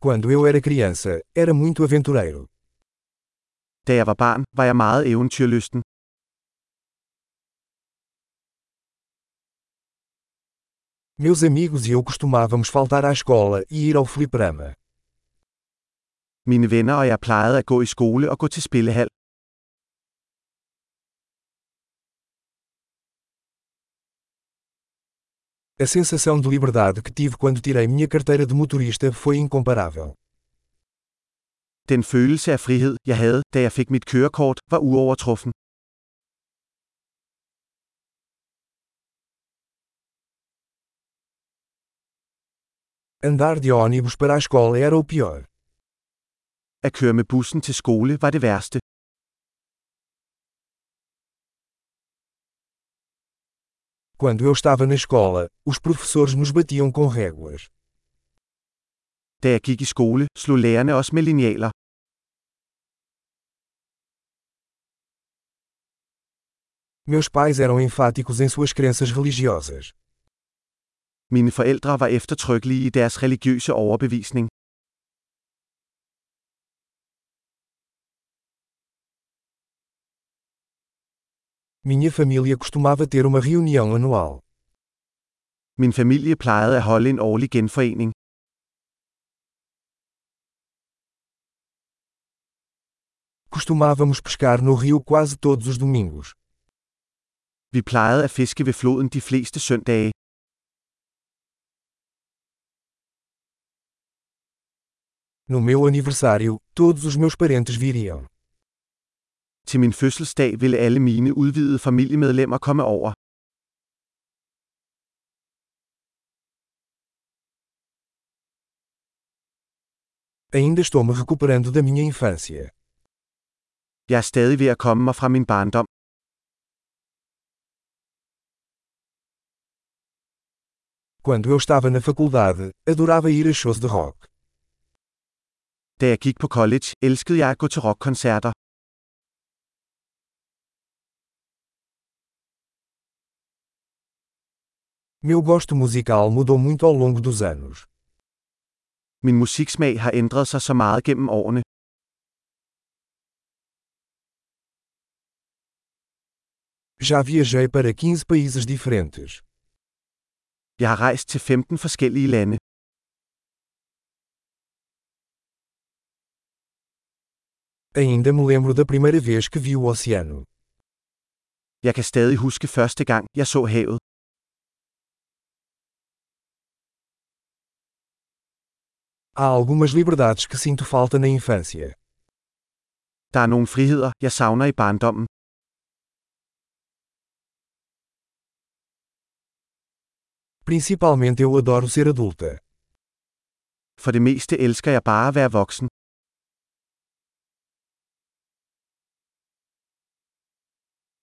Quando eu era criança, era muito aventureiro. Da jeg var barn, var jeg meget eventyrlysten. Meus amigos e eu costumávamos faltar à escola e ir ao fliperama. Mine venner og jeg plejede at gå i skole og gå til spillehal. A sensação de liberdade que tive quando tirei minha carteira de motorista foi incomparável. Den følelse af frihed, jeg havde, da jeg fik mit kørekort, var uovertruffen. Andar de ônibus para a escola era o pior. At køre med bussen til skole var det værste. Quando eu estava na escola, os professores nos batiam com réguas. Da jeg gik i skole, slog lærerne os med linealer. Meus pais eram enfáticos em suas crenças religiosas. Mine forældre var eftertrykkelige i deres religiøse overbevisning. Minha família costumava ter uma reunião anual. Min familie plejede at holde en årlig genforening. Costumávamos pescar no rio quase todos os domingos. Vi plejede at fiske ved floden de fleste søndage. No meu aniversário, todos os meus parentes viriam. Til min fødselsdag ville alle mine udvidede familiemedlemmer komme over. Ainda estou me recuperando da minha infância. Jeg er stadig ved at komme mig fra min barndom. Quando eu estava na faculdade, adorava ir a shows de rock. Da jeg gik på college, elskede jeg at gå til rockkoncerter. Meu gosto musical mudou muito ao longo dos anos. Min musiksmag har ændret sig så meget gennem årene. Já viajei para 15 países diferentes. Jeg har rejst til 15 forskellige lande. Ainda me lembro da primeira vez que vi o oceano. Jeg kan stadig huske første gang, jeg så havet. Há algumas liberdades que sinto falta na infância. Der er nogle friheder, jeg savner i barndommen. Principalmente eu adoro ser adulta. For det meste elsker jeg bare at være voksen.